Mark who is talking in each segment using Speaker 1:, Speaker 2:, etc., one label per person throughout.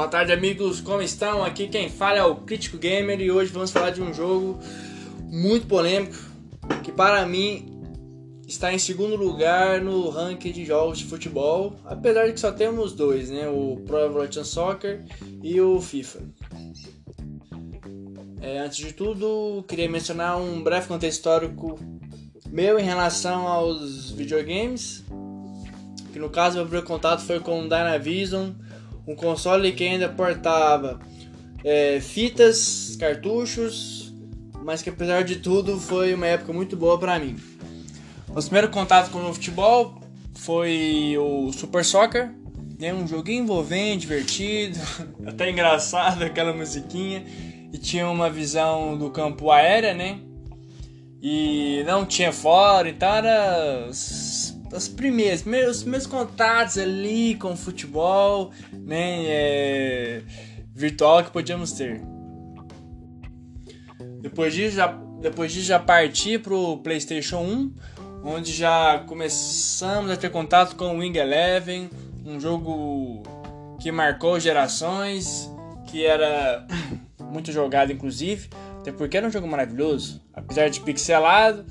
Speaker 1: Boa tarde, amigos, como estão? Aqui quem fala é o Crítico Gamer e hoje vamos falar de um jogo muito polêmico que, para mim, está em segundo lugar no ranking de jogos de futebol, apesar de que só temos dois, né? O Pro Evolution Soccer e o FIFA. É, antes de tudo, queria mencionar um breve contexto histórico meu em relação aos videogames. Que no caso, meu primeiro contato foi com o Dynavision um console que ainda portava é, fitas, cartuchos, mas que apesar de tudo foi uma época muito boa para mim. O primeiro contato com o futebol foi o Super Soccer, né? um joguinho envolvente, divertido, até engraçado aquela musiquinha, e tinha uma visão do campo aérea, né? E não tinha fora, então era as primeiras, meus, meus contatos ali com o futebol, né, é, virtual que podíamos ter. Depois disso já, depois disso já parti pro PlayStation 1, onde já começamos a ter contato com o Wing Eleven, um jogo que marcou gerações, que era muito jogado inclusive, até porque era um jogo maravilhoso, apesar de pixelado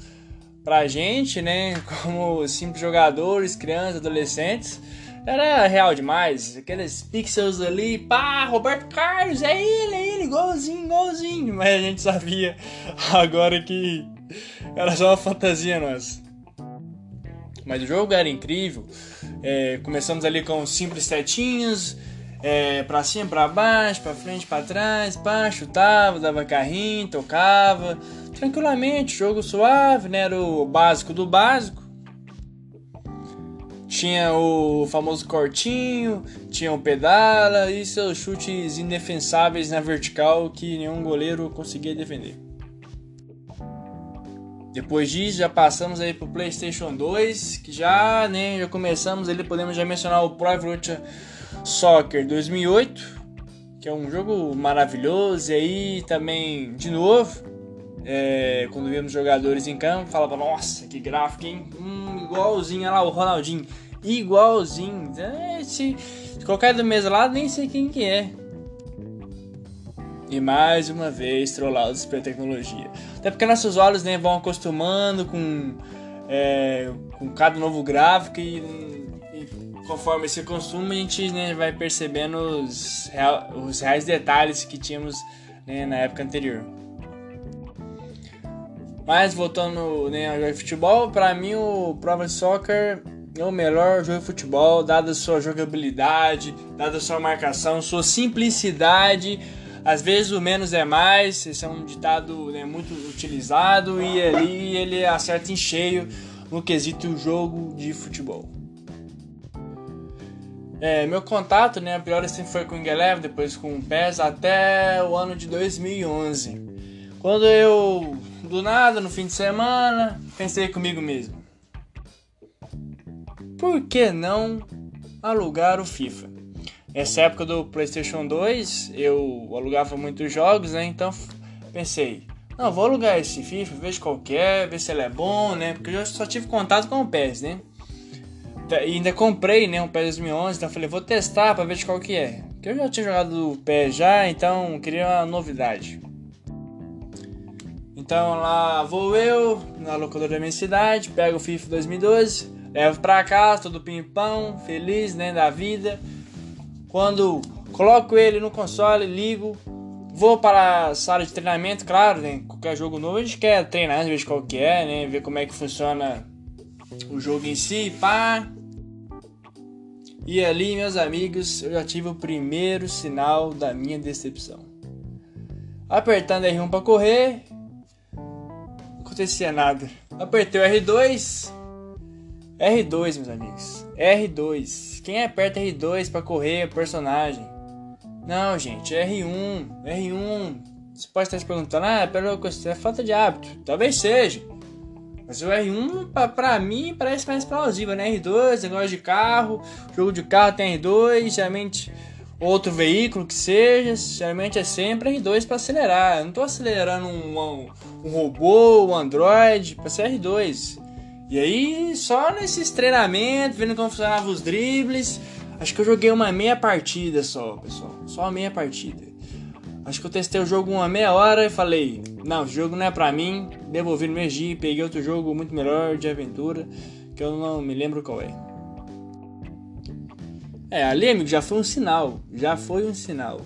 Speaker 1: pra gente, né, como simples jogadores, crianças, adolescentes, era real demais. Aqueles pixels ali, pá, Roberto Carlos, é ele, é ele, igualzinho, igualzinho. Mas a gente sabia agora que era só uma fantasia nossa. Mas o jogo era incrível. É, começamos ali com simples setinhos, é, pra cima, pra baixo, pra frente, pra trás, pá, chutava, dava carrinho, tocava tranquilamente, jogo suave, né? Era o básico do básico. Tinha o famoso cortinho, tinha o pedala e seus chutes indefensáveis na vertical que nenhum goleiro conseguia defender. Depois disso, já passamos aí pro PlayStation 2, que já, né, já começamos ali, podemos já mencionar o Pro Evolution Soccer 2008, que é um jogo maravilhoso e aí também de novo é, quando víamos jogadores em campo, falava, nossa, que gráfico, hein? Hum, igualzinho, olha lá o Ronaldinho, igualzinho. É, se, se colocar do mesmo lado, nem sei quem que é. E mais uma vez, trollados pela tecnologia. Até porque nossos olhos né, vão acostumando com, é, com cada novo gráfico e, e conforme esse consumo a gente né, vai percebendo os, real, os reais detalhes que tínhamos né, na época anterior. Mas voltando né, ao jogo de futebol, para mim o Pro Soccer é o melhor jogo de futebol, dada sua jogabilidade, dada sua marcação, sua simplicidade. Às vezes o menos é mais, esse é um ditado né, muito utilizado e ali ele acerta em cheio no quesito jogo de futebol. É, meu contato, né, priori sempre foi com o Ingelev, depois com o PES até o ano de 2011. Quando eu do nada, no fim de semana, pensei comigo mesmo: por que não alugar o FIFA? Essa época do PlayStation 2, eu alugava muitos jogos, né? Então pensei: não, vou alugar esse FIFA, vejo qual é, ver se ele é bom, né? Porque eu só tive contato com o PES, né? E ainda comprei, né, um PES 2011, então falei, vou testar para ver de qual que é. Porque eu já tinha jogado o PES já, então queria uma novidade. Então lá vou eu, na locadora da minha cidade, pego o FIFA 2012, levo pra casa, todo pimpão, feliz, né, da vida. Quando coloco ele no console, ligo, vou para a sala de treinamento, claro, né, qualquer jogo novo a gente quer treinar, ver qual que é, né, ver como é que funciona o jogo em si, pá. E ali, meus amigos, eu já tive o primeiro sinal da minha decepção. Apertando R1 para correr, acontecia nada. Apertei o R2. R2, meus amigos. R2. Quem aperta R2 para correr o personagem? Não, gente, R1. R1. Você pode estar se perguntando, ah, pelo é falta de hábito. Talvez seja. Mas o R1, pra, pra mim, parece mais plausível, né? R2, negócio de carro, jogo de carro tem R2, geralmente outro veículo que seja, geralmente é sempre R2 para acelerar. Eu não estou acelerando um, um, um, robô, um Android para ser R2. E aí, só nesses treinamentos, vendo como funcionavam os dribles, Acho que eu joguei uma meia partida só, pessoal. Só uma meia partida. Acho que eu testei o jogo uma meia hora e falei: Não, esse jogo não é pra mim. Devolvi no Megi, peguei outro jogo muito melhor de aventura, que eu não me lembro qual é. É, ali, amigo, já foi um sinal. Já foi um sinal.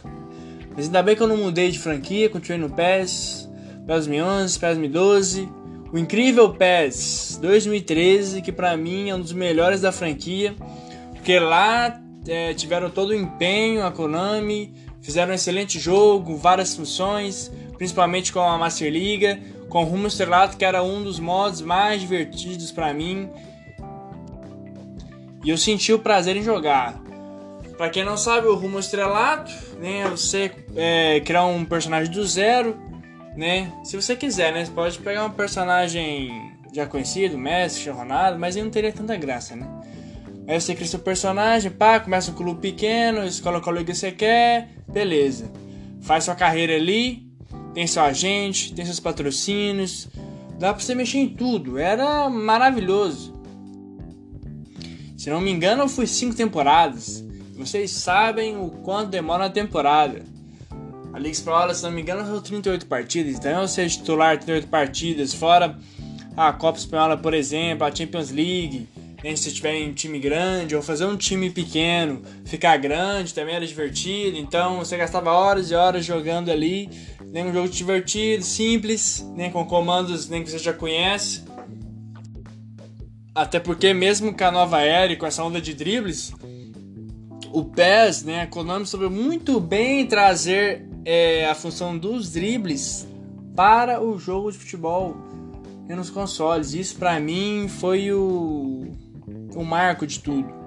Speaker 1: Mas ainda bem que eu não mudei de franquia, continuei no PES, PES 2011, PES 2012. O incrível PES 2013, que pra mim é um dos melhores da franquia, porque lá é, tiveram todo o empenho, a Konami, fizeram um excelente jogo, várias funções, principalmente com a Master Liga, com o Rumo Estrelato, que era um dos modos mais divertidos para mim. E eu senti o prazer em jogar. Para quem não sabe, o Rumo Estrelato, né, você é, criar um personagem do zero, né? Se você quiser, né? Você pode pegar um personagem já conhecido, Messi, Ronaldo, mas aí não teria tanta graça, né? Aí você cria seu personagem, pá, começa um clube pequeno, escola qual liga você quer, beleza. Faz sua carreira ali, tem seu agente, tem seus patrocínios, dá pra você mexer em tudo, era maravilhoso. Se não me engano, fui cinco temporadas. Vocês sabem o quanto demora uma temporada. A Liga Espanhola, se não me engano, são 38 partidas. Então, eu ser titular 38 partidas, fora a Copa Espanhola, por exemplo, a Champions League. Né, se tiver um time grande, ou fazer um time pequeno ficar grande também era divertido. Então, você gastava horas e horas jogando ali. Né, um jogo divertido, simples, né, com comandos né, que você já conhece. Até porque, mesmo com a nova era e com essa onda de dribles, o PES, né, a Konami soube muito bem trazer é, a função dos dribles para o jogo de futebol nos consoles. Isso para mim foi o, o marco de tudo.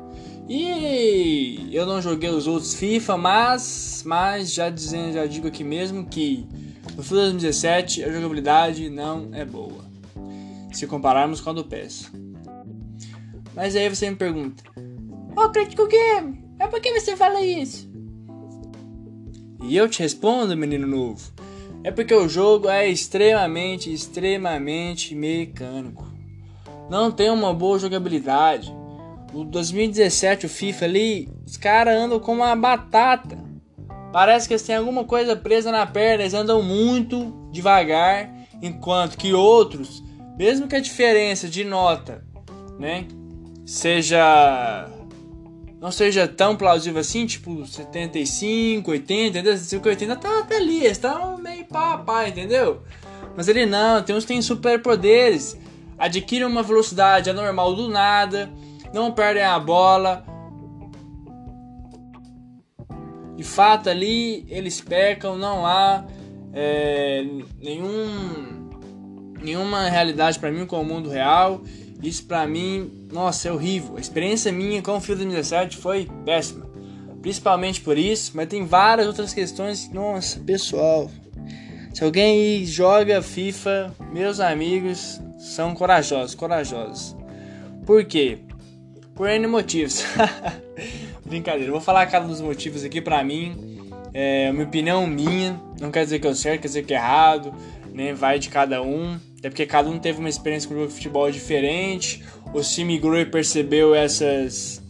Speaker 1: E eu não joguei os outros FIFA, mas, mas já dizendo, já digo aqui mesmo que no FIFA 2017 a jogabilidade não é boa, se compararmos com a do PES. Mas aí você me pergunta, ô oh, Critical Game, mas por que você fala isso? E eu te respondo, menino novo. É porque o jogo é extremamente, extremamente mecânico. Não tem uma boa jogabilidade. O 2017, o FIFA ali, os caras andam com uma batata. Parece que eles têm alguma coisa presa na perna, eles andam muito devagar, enquanto que outros, mesmo que a diferença de nota, né, seja não seja tão plausível assim, tipo 75, 80, entendeu? 75, 80 tá até ali, eles estão meio a pau, entendeu? Mas ele não, tem uns que têm superpoderes, adquirem uma velocidade anormal do nada, não perdem a bola. De fato, ali eles pecam, não há é, nenhum, nenhuma realidade para mim com o mundo real. Isso pra mim, nossa, é horrível. A experiência minha com o FIFA 2017 foi péssima. Principalmente por isso, mas tem várias outras questões. Nossa, pessoal. Se alguém joga FIFA, meus amigos são corajosos, corajosos. Por quê? Por N motivos. Brincadeira, vou falar cada um dos motivos aqui pra mim. É uma opinião minha, não quer dizer que eu certo, quer dizer que é errado, né? Vai de cada um. Até porque cada um teve uma experiência com o jogo de futebol diferente. O se e percebeu essas.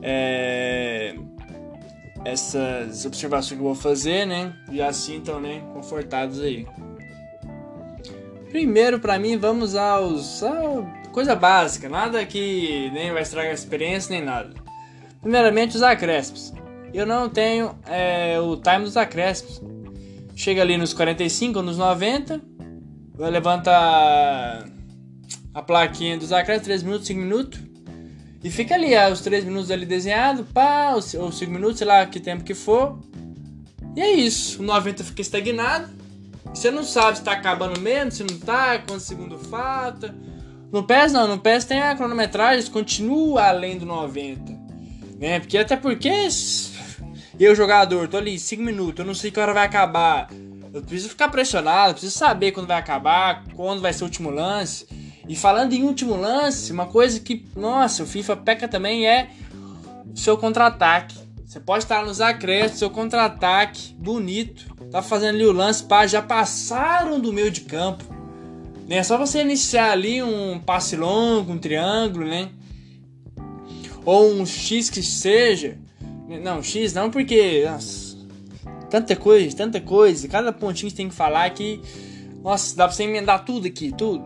Speaker 1: É, essas observações que eu vou fazer, né? E assim estão, né? Confortados aí. Primeiro, para mim, vamos aos. A coisa básica, nada que nem vai estragar a experiência nem nada. Primeiramente, os acréscimos. Eu não tenho é, o time dos acréscimos. Chega ali nos 45 ou nos 90 levanta a plaquinha dos acréscimos, 3 minutos, 5 minutos. E fica ali, ah, os 3 minutos ali desenhado, pá, ou 5 minutos, sei lá que tempo que for. E é isso. O 90 fica estagnado. Você não sabe se tá acabando mesmo, se não tá, quanto segundo falta. No PES não, no PES tem a cronometragem, continua além do 90. Né? Porque até porque eu, jogador, tô ali 5 minutos, eu não sei que hora vai acabar. Eu preciso ficar pressionado, preciso saber quando vai acabar, quando vai ser o último lance. E falando em último lance, uma coisa que, nossa, o FIFA peca também é o seu contra-ataque. Você pode estar nos acréscimos, seu contra-ataque, bonito. Tá fazendo ali o lance, pá, já passaram do meio de campo. Né? É só você iniciar ali um passe longo, um triângulo, né? ou um X que seja. Não, X não, porque. Nossa, tanta coisa, tanta coisa. Cada pontinho que tem que falar aqui. Nossa, dá pra você emendar tudo aqui, tudo.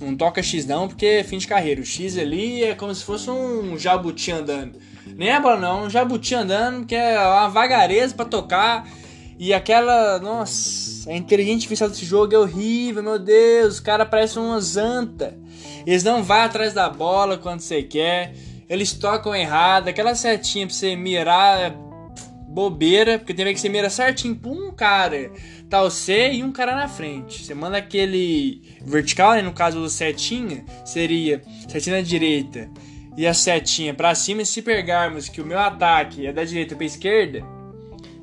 Speaker 1: Não toca X não, porque é fim de carreira. O X ali é como se fosse um jabuti andando. Nem é bola não, um jabuti andando, que é uma vagareza para tocar. E aquela. Nossa, a inteligência artificial desse jogo é horrível, meu Deus. Os caras parecem uma zanta. Eles não vão atrás da bola quando você quer. Eles tocam errado. Aquela setinha pra você mirar é bobeira, porque tem que você mira certinho pra um cara. Tá você e um cara na frente. Você manda aquele vertical, né? No caso do setinha, seria setinha na direita e a setinha para cima. E se pegarmos que o meu ataque é da direita para esquerda,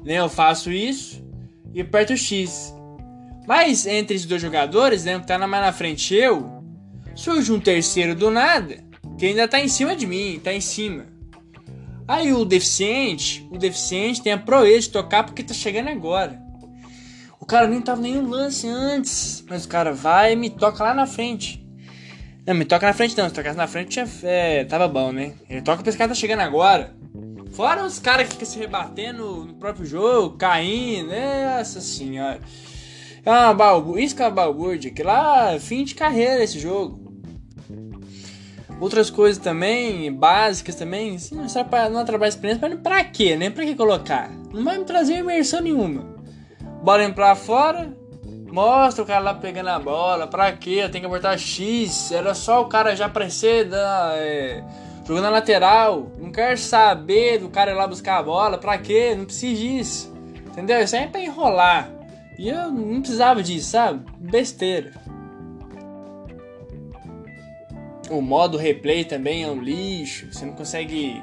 Speaker 1: né? Eu faço isso e aperto X. Mas entre os dois jogadores, né? Que tá mais na frente eu, surge um terceiro do nada, que ainda tá em cima de mim, tá em cima. Aí o deficiente, o deficiente tem a proeza de tocar porque tá chegando agora. O cara nem tava nenhum lance antes, mas o cara vai e me toca lá na frente. Não, me toca na frente não, se tocasse na frente é, tava bom, né? Ele toca porque esse cara tá chegando agora. Fora os caras que ficam se rebatendo no próprio jogo, caindo, nossa senhora. É uma balbu... Isso que é uma balbúrdia, que lá, fim de carreira esse jogo. Outras coisas também, básicas também, assim, não serve pra não atrapalhar a experiência, mas pra quê, né? Pra que colocar? Não vai me trazer imersão nenhuma. Bola pra fora, mostra o cara lá pegando a bola, pra quê? Tenho que apertar X, era só o cara já aparecer da, é, jogando na lateral. Não quero saber do cara ir lá buscar a bola, pra quê? Não precisa disso. Entendeu? Isso aí é pra enrolar. E eu não precisava disso, sabe? Besteira. O modo replay também é um lixo. Você não consegue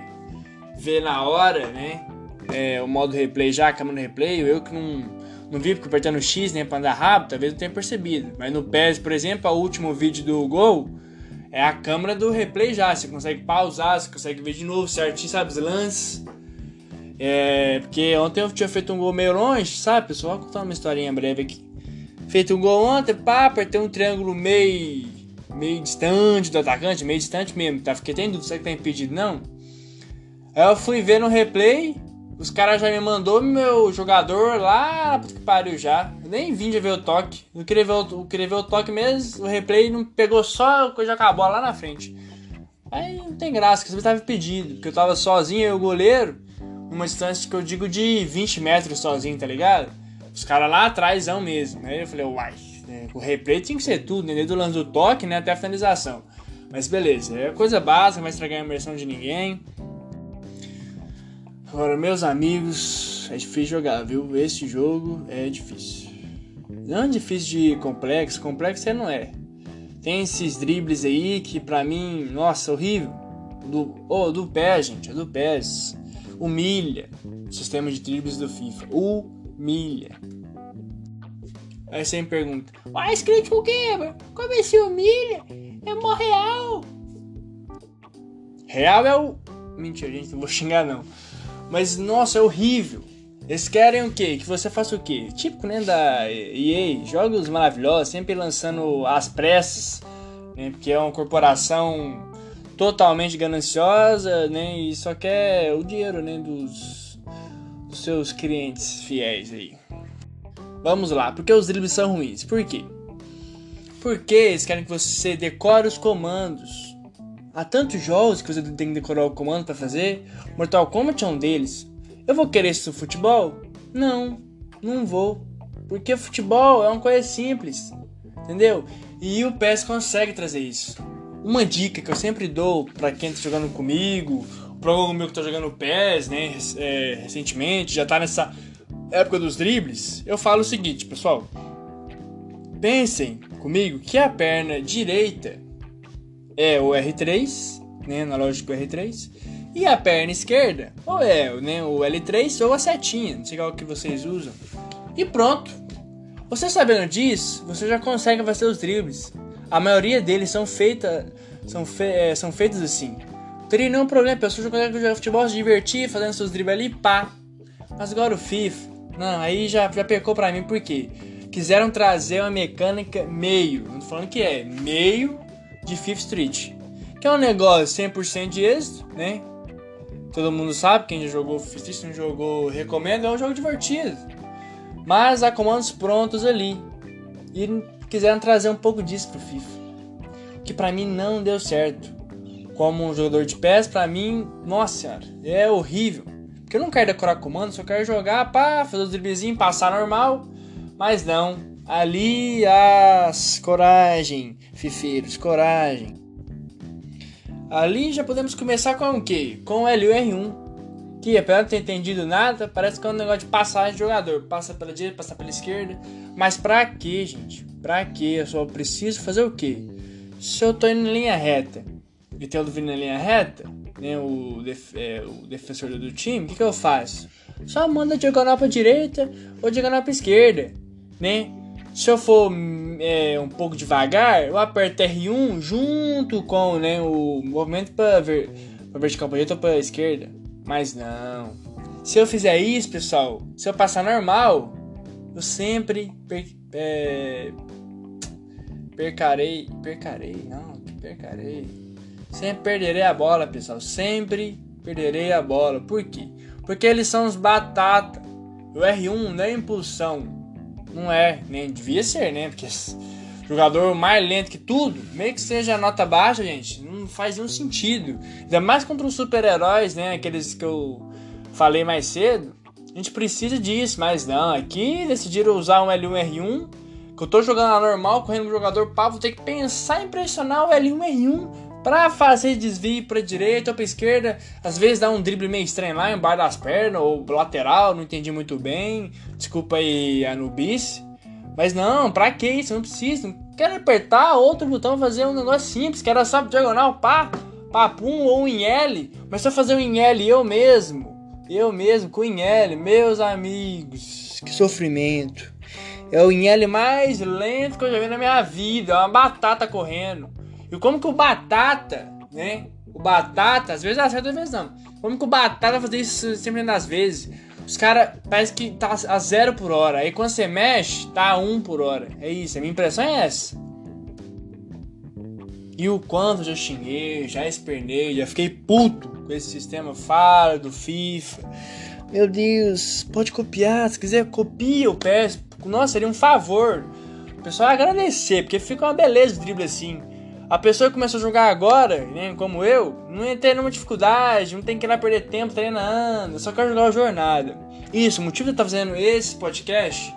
Speaker 1: ver na hora, né? É, o modo replay já, a câmera replay. Eu que não, não vi porque apertando X né, pra andar rápido, talvez não tenha percebido. Mas no PES, por exemplo, o último vídeo do Gol é a câmera do replay já. Você consegue pausar, você consegue ver de novo certinho, sabe? Os lances. É, porque ontem eu tinha feito um gol meio longe, sabe, pessoal? Vou contar uma historinha breve aqui. Feito um gol ontem, pá, apertei um triângulo meio meio distante do atacante, meio distante mesmo, tá? Fiquei tendo dúvida, será que tá impedido? Não. Aí eu fui ver no replay, os caras já me mandou meu jogador lá, que pariu já. Eu nem vim de ver o toque. Eu queria ver o, eu queria ver o toque mesmo, o replay não pegou só quando já acabou lá na frente. Aí não tem graça, porque você tava impedido, porque eu tava sozinho, eu e o goleiro, uma distância que eu digo de 20 metros sozinho, tá ligado? Os caras lá atrás mesmo. Aí eu falei, uai, né? O replay tinha que ser tudo, né? Desde o lance do toque né? até a finalização. Mas beleza, é coisa básica, não vai estragar a imersão de ninguém. Agora, meus amigos, é difícil jogar, viu? Esse jogo é difícil. Não é difícil de complexo, complexo é não é. Tem esses dribles aí que pra mim, nossa, horrível. Do, oh, do pé, gente, é do pés. Humilha o sistema de dribles do FIFA. Humilha. Aí você me pergunta, mas crítico quê? Como é se humilha? É mó real. Real é o. Mentira, gente, não vou xingar não. Mas nossa, é horrível. Eles querem o quê? Que você faça o quê? Típico, né, da EA, jogos maravilhosos, sempre lançando as pressas, né, porque é uma corporação totalmente gananciosa, né, e só quer o dinheiro, né, dos, dos seus clientes fiéis aí. Vamos lá, por que os dribles são ruins? Por quê? Porque eles querem que você decore os comandos. Há tantos jogos que você tem que decorar o comando para fazer. Mortal Kombat é um deles. Eu vou querer isso no futebol? Não, não vou. Porque futebol é uma coisa simples. Entendeu? E o PES consegue trazer isso. Uma dica que eu sempre dou para quem tá jogando comigo, para algum meu que tá jogando PES, né, é, recentemente, já tá nessa época dos dribles, eu falo o seguinte, pessoal. Pensem comigo que a perna direita é o R3, né, analógico R3, e a perna esquerda ou é né, o L3 ou a setinha, não sei qual que vocês usam. E pronto. Você sabendo disso, você já consegue fazer os dribles. A maioria deles são feitas são, fe, é, são feitos assim. Não teria nenhum problema, a pessoa consegue jogar futebol, se divertir, fazendo seus dribles ali, pá. Mas agora o FIFA, não, aí já, já pecou pra mim, por quê? Quiseram trazer uma mecânica meio, não tô falando que é, meio de Fifth Street. que é um negócio 100% de êxito, né? Todo mundo sabe, quem já jogou, se não jogou, recomendo, é um jogo divertido. Mas há comandos prontos ali. E quiseram trazer um pouco disso pro FIFA. Que para mim não deu certo. Como um jogador de pés, para mim, nossa senhora, é horrível. Porque eu não quero decorar comandos, só quero jogar, pá, fazer os driblezinhos, passar normal. Mas não, ali as coragem, fifeiros, coragem. Ali já podemos começar com o quê? Com o LUR1. Que apesar de não ter entendido nada, parece que é um negócio de passagem de jogador. Passa pela direita, passa pela esquerda. Mas pra quê, gente? Pra quê? Eu só preciso fazer o quê? Se eu tô indo em linha reta e tenho vindo em linha reta, né, o, def é, o defensor do time, o que, que eu faço? Só manda diagonal pra direita ou diagonal pra esquerda, né? Se eu for é, um pouco devagar, eu aperto R1 junto com né, o movimento para ver, pra vertical para direita ou para esquerda. Mas não. Se eu fizer isso, pessoal, se eu passar normal, eu sempre per, é, percarei. Percarei? Não, percarei. Sempre perderei a bola, pessoal. Sempre perderei a bola. Por quê? Porque eles são os batata. O R1 não é impulsão. Não é, nem devia ser, né? Porque jogador mais lento que tudo, meio que seja nota baixa, gente, não faz nenhum sentido. Ainda mais contra os super-heróis, né? Aqueles que eu falei mais cedo. A gente precisa disso, mas não. Aqui decidiram usar um L1 R1. Que eu tô jogando normal, correndo com o jogador pá, vou ter que pensar em pressionar o L1 R1 para fazer desvio para direita ou para esquerda, às vezes dá um drible meio estranho lá embaixo das pernas ou lateral, não entendi muito bem. Desculpa aí a nubice. Mas não, pra que isso? Não precisa. Não quero apertar outro botão fazer um negócio simples, que era só diagonal, pá, papum ou em L. Mas só fazer um em L eu mesmo. Eu mesmo com em L, meus amigos. Que sofrimento. É o em L mais lento que eu já vi na minha vida. É uma batata correndo. E como que o Batata, né? O Batata, às vezes acerta, às vezes não. Como que o Batata fazer isso sempre das vezes? Os caras parece que tá a zero por hora. Aí quando você mexe, tá a um por hora. É isso, a minha impressão é essa. E o quanto já xinguei, já espernei, já fiquei puto com esse sistema fala do FIFA. Meu Deus, pode copiar, se quiser copia o PES. Nossa, seria um favor. O pessoal agradecer, porque fica uma beleza o drible assim. A pessoa que começou a jogar agora, né, como eu, não ter nenhuma dificuldade, não tem que ir lá perder tempo treinando, só quer jogar o Jornada. Isso, o motivo de eu estar fazendo esse podcast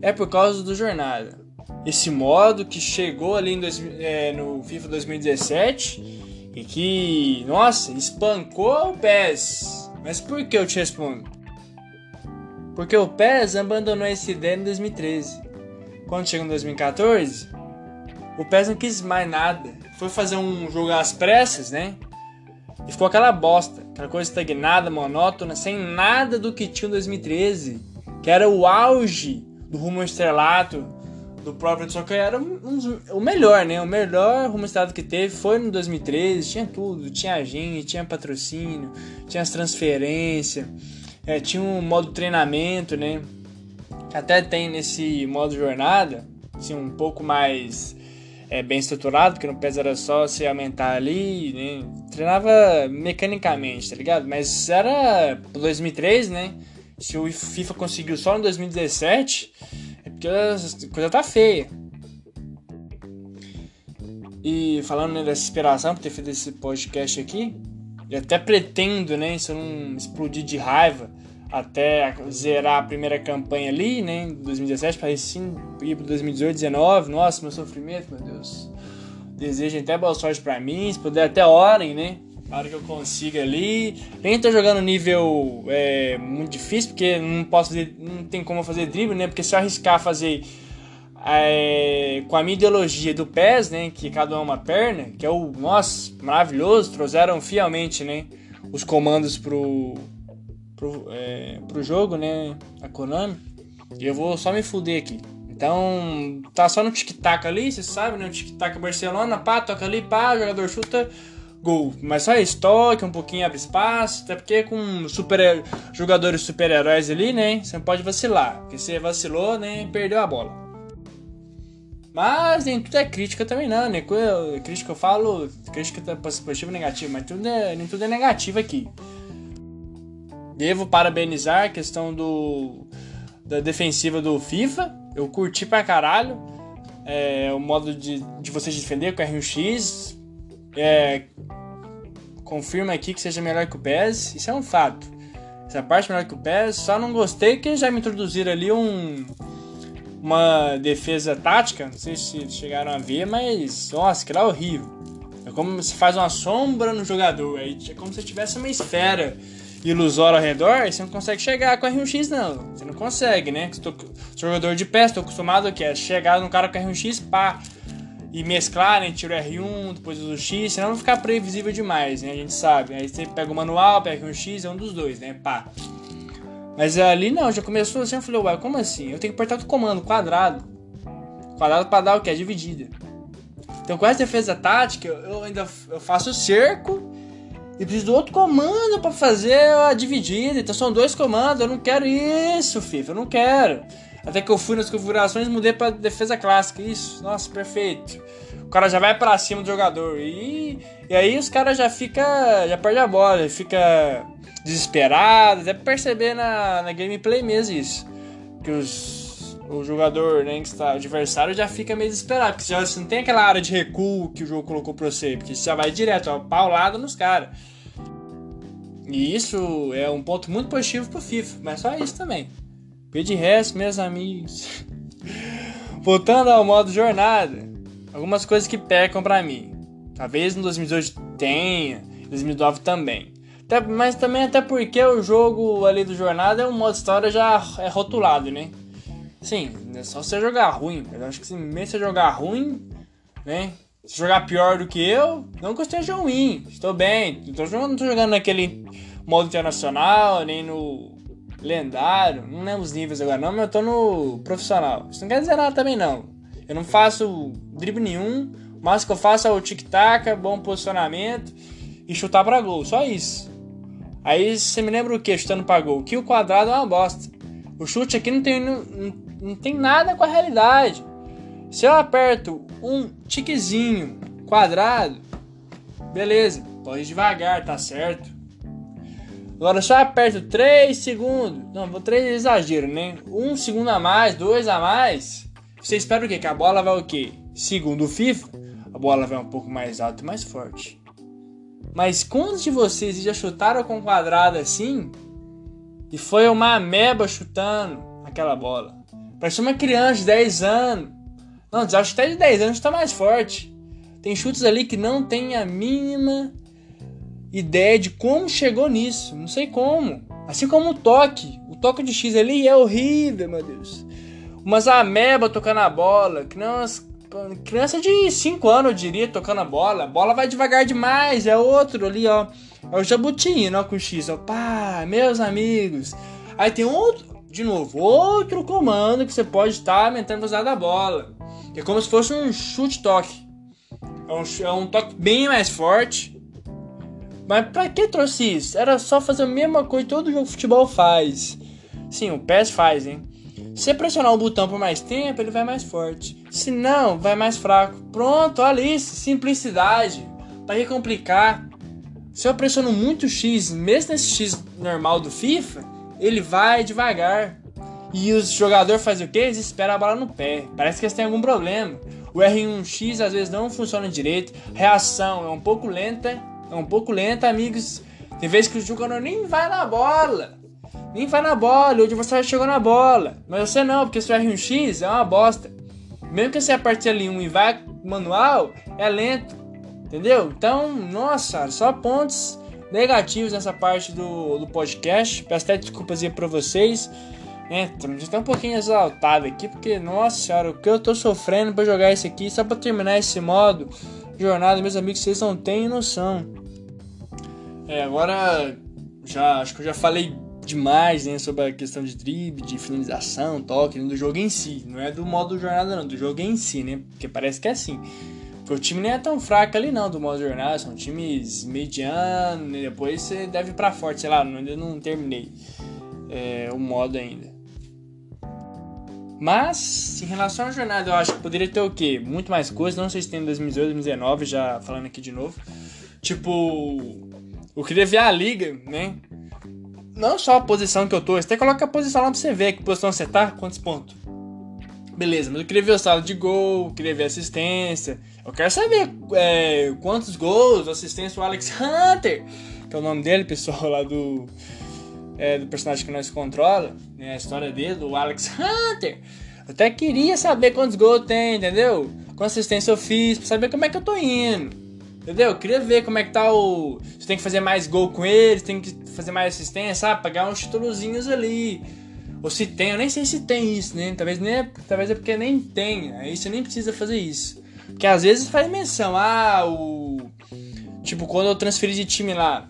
Speaker 1: é por causa do Jornada. Esse modo que chegou ali dois, é, no FIFA 2017 e que, nossa, espancou o PES. Mas por que eu te respondo? Porque o PES abandonou esse ideia em 2013. Quando chegou em 2014, o PES não quis mais nada. Foi fazer um jogo às pressas, né? E ficou aquela bosta, aquela coisa estagnada, monótona, sem nada do que tinha em 2013, que era o auge do rumo estrelato do próprio só que era um, um, o melhor, né? O melhor rumo estrelato que teve foi no 2013, tinha tudo, tinha agente, tinha patrocínio, tinha as transferências, é, tinha um modo treinamento, né? Que até tem nesse modo jornada, assim, um pouco mais é, bem estruturado, porque no PES era só se aumentar ali, né? Treinava mecanicamente, tá ligado? Mas era 2003, né? Se o FIFA conseguiu só em 2017, é porque a coisa tá feia. E falando né, dessa inspiração por ter feito esse podcast aqui, eu até pretendo, né, se eu não explodir de raiva, até zerar a primeira campanha ali, né, em 2017, para sim ir para 2018, 2019. Nossa, meu sofrimento, meu Deus. Desejem até boa sorte para mim, se puder até orem, né? A hora que eu consiga ali. Nem tô jogando nível é, muito difícil, porque não posso fazer, não tem como fazer drible, né? Porque se eu arriscar fazer é, com a minha ideologia do PES, né? Que cada um é uma perna, que é o, nossa, maravilhoso, trouxeram fielmente, né? Os comandos pro, pro, é, pro jogo, né? A Konami. E eu vou só me fuder aqui. Então, tá só no tic-tac ali, você sabe, né? O tic-tac Barcelona, pá, toca ali, pá, jogador chuta, gol. Mas só isso, toque, um pouquinho abre espaço, até porque com super, jogadores super-heróis ali, né? Você não pode vacilar. Porque você vacilou, né? Perdeu a bola. Mas nem tudo é crítica também não, né? Crítica eu falo, crítica tá positiva e negativa, mas tudo é, nem tudo é negativo aqui. Devo parabenizar a questão do da defensiva do FIFA. Eu curti pra caralho. É, o modo de, de você defender com o R1X. É, confirma aqui que seja melhor que o PES. Isso é um fato. Essa parte é melhor que o PES. Só não gostei que já me introduziram ali um uma defesa tática, não sei se chegaram a ver, mas nossa, que lá é horrível. É como se faz uma sombra no jogador, é como se tivesse uma esfera ilusória ao redor, você não consegue chegar com R1X não. Você não consegue, né? Estou, jogador de pé, estou acostumado aqui a chegar no cara com R1X, pá, e mesclar, né? Tira o R1, depois usa o X, senão vai ficar previsível demais, né? A gente sabe. Aí você pega o manual, pega o X, é um dos dois, né? Pá. Mas ali não, já começou assim, eu falei, ué, como assim? Eu tenho que apertar o comando, quadrado. Quadrado para dar o que? A dividida. Então com essa defesa tática, eu ainda eu faço cerco e preciso do outro comando para fazer a dividida. Então são dois comandos, eu não quero isso, FIFA, eu não quero. Até que eu fui nas configurações e mudei para defesa clássica. Isso, nossa, perfeito. O cara já vai para cima do jogador. E, e aí os caras já fica, já perde a bola, fica desesperado, até perceber na, na gameplay mesmo isso. Que os, o jogador, né, que está adversário já fica meio desesperado, porque já, você não tem aquela área de recuo que o jogo colocou pra você, porque você já vai direto, ó, paulada nos caras. E isso é um ponto muito positivo pro FIFA, mas só isso também. E de resto, meus amigos. Voltando ao modo jornada, algumas coisas que pecam para mim. Talvez no 2018 tenha, 2009 também. Até, mas também até porque o jogo ali do Jornada é um modo história já é rotulado, né? Sim, é só você jogar ruim. Eu acho que se mesmo você jogar ruim, né? Se jogar pior do que eu, não que eu esteja ruim. Estou bem. Não tô jogando, naquele modo internacional, nem no lendário. Não lembro os níveis agora não, mas eu tô no profissional. Isso não quer dizer nada também não. Eu não faço drible nenhum. Mas o que eu faço é o tic-tac, bom posicionamento e chutar para gol. Só isso. Aí você me lembra o que chutando pra gol? Que o quadrado é uma bosta. O chute aqui não tem, não, não tem nada com a realidade. Se eu aperto um tiquezinho quadrado, beleza, pode devagar, tá certo. Agora só aperto 3 segundos. Não, vou 3 é exagero, né? 1 um segundo a mais, 2 a mais. Você espera o quê? Que a bola vai o quê? Segundo o FIFA, a bola vai um pouco mais alta e mais forte. Mas quantos de vocês já chutaram com quadrado assim? E foi uma ameba chutando aquela bola. Parece uma criança de 10 anos. Não, já até de 10 anos está mais forte. Tem chutes ali que não tem a mínima ideia de como chegou nisso. Não sei como. Assim como o toque. O toque de X ali é horrível, meu Deus. Umas ameba tocando a bola, que não criança de 5 anos, eu diria, tocando a bola. A bola vai devagar demais. É outro ali, ó. É o jabutinho, ó, com X. Ó. Pá, meus amigos. Aí tem outro, de novo, outro comando que você pode estar velocidade da bola. É como se fosse um chute-toque. É um, é um toque bem mais forte. Mas pra que trouxe isso? Era só fazer a mesma coisa que todo jogo de futebol faz. Sim, o PES faz, hein? Se pressionar o botão por mais tempo, ele vai mais forte. Se não, vai mais fraco. Pronto, olha isso, simplicidade. Para que complicar? Se eu pressiono muito X, mesmo nesse X normal do FIFA, ele vai devagar. E os jogadores fazem o quê? Eles esperam a bola no pé. Parece que eles têm algum problema. O R1X às vezes não funciona direito. Reação é um pouco lenta. É um pouco lenta, amigos. Tem vezes que o jogador nem vai na bola nem vai na bola, o adversário chegou na bola. Mas você não, porque seu R1X é uma bosta. Mesmo que você aperte ali um e vai manual, é lento. Entendeu? Então, nossa, só pontos negativos nessa parte do, do podcast. Peço até desculpas aí pra vocês. É, tá um pouquinho exaltado aqui, porque, nossa senhora, o que eu tô sofrendo pra jogar isso aqui, só pra terminar esse modo jornada, meus amigos, vocês não têm noção. É, agora já acho que eu já falei demais né, sobre a questão de drible, de finalização, toque, né, do jogo em si. Não é do modo jornada, não, do jogo em si, né? Porque parece que é assim. Porque o time nem é tão fraco ali, não, do modo jornada. São times medianos, né, depois você deve ir pra forte, sei lá, ainda não terminei é, o modo ainda. Mas, em relação à jornada, eu acho que poderia ter o quê? Muito mais coisa. Não sei se tem em 2018, 2019, já falando aqui de novo. Tipo, eu queria ver a liga, né? Não só a posição que eu tô, você até coloca a posição lá pra você ver que posição você tá, quantos pontos. Beleza, mas eu queria ver o saldo de gol, queria ver assistência. Eu quero saber é, quantos gols, assistência o Alex Hunter, que é o nome dele, pessoal, lá do, é, do personagem que nós controla, né, a história dele, do Alex Hunter. Eu até queria saber quantos gols tem, entendeu? Quantas assistência eu fiz, pra saber como é que eu tô indo. Entendeu? Eu queria ver como é que tá o. Você tem que fazer mais gol com eles, tem que fazer mais assistência, sabe? Pagar uns títulozinhos ali. Ou se tem, eu nem sei se tem isso, né? Talvez, nem é, talvez é porque nem tem. Aí você nem precisa fazer isso. Porque às vezes faz menção, ah, o. Tipo, quando eu transferi de time lá.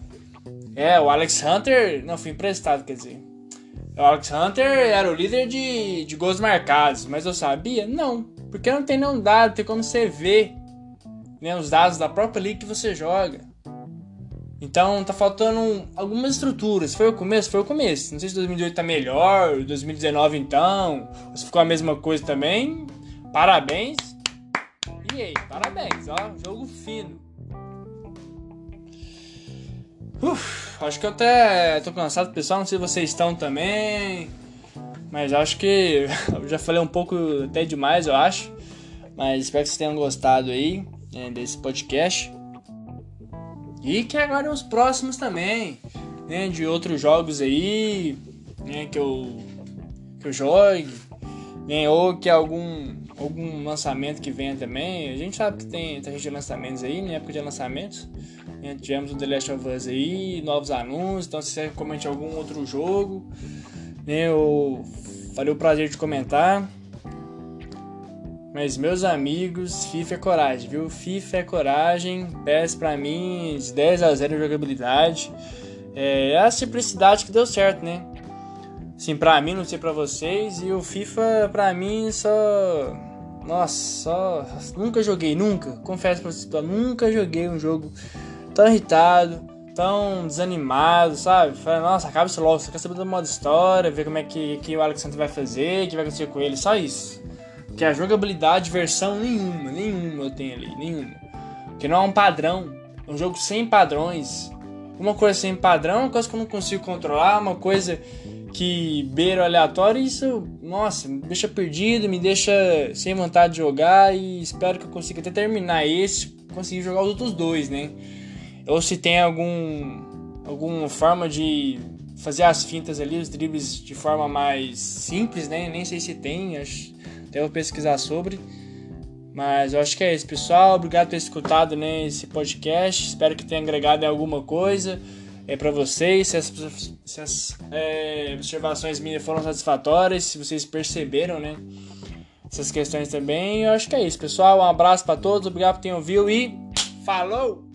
Speaker 1: É, o Alex Hunter. Não, fui emprestado, quer dizer. O Alex Hunter era o líder de, de gols marcados, mas eu sabia? Não. Porque não tem nenhum dado, tem como você ver né, os dados da própria liga que você joga. Então tá faltando algumas estruturas. Foi o começo? Foi o começo. Não sei se 2018 tá melhor, 2019 então, se ficou a mesma coisa também. Parabéns. Parabéns, ó, jogo fino. Uf, acho que eu até tô cansado, pessoal. Não sei se vocês estão também. Mas acho que eu já falei um pouco até demais, eu acho. Mas espero que vocês tenham gostado aí né, desse podcast. E que agora os próximos também, né, de outros jogos aí, né, que eu que eu jogue, né, ou que algum algum lançamento que venha também. A gente sabe que tem, tem de lançamentos aí, na né, época de lançamentos. Né, tivemos o The Last of Us aí, novos anúncios, então se você comente algum outro jogo, né, eu farei o prazer de comentar. Mas, meus amigos, FIFA é coragem, viu? FIFA é coragem. PES pra mim, de 10 a 0 em jogabilidade. É a simplicidade que deu certo, né? Sim, pra mim, não sei pra vocês. E o FIFA, pra mim, só. Nossa, só. Nunca joguei, nunca. Confesso pra vocês, nunca joguei um jogo tão irritado, tão desanimado, sabe? Falei, nossa, acaba isso logo. Você quer saber do modo história, ver como é que, que o Alexandre vai fazer, o que vai acontecer com ele, só isso. Que a jogabilidade, versão nenhuma, nenhuma eu tenho ali, nenhuma. Que não é um padrão, é um jogo sem padrões. Uma coisa sem padrão, uma coisa que eu não consigo controlar, uma coisa que beira aleatório, isso, nossa, me deixa perdido, me deixa sem vontade de jogar e espero que eu consiga até terminar esse, conseguir jogar os outros dois, né? Ou se tem algum alguma forma de fazer as fintas ali, os dribles de forma mais simples, né? Nem sei se tem, acho até vou pesquisar sobre. Mas eu acho que é isso, pessoal. Obrigado por ter escutado né, esse podcast. Espero que tenha agregado alguma coisa é, para vocês. Se as, se as é, observações minhas foram satisfatórias, se vocês perceberam, né? Essas questões também. Eu acho que é isso, pessoal. Um abraço para todos. Obrigado por terem ouvido e falou!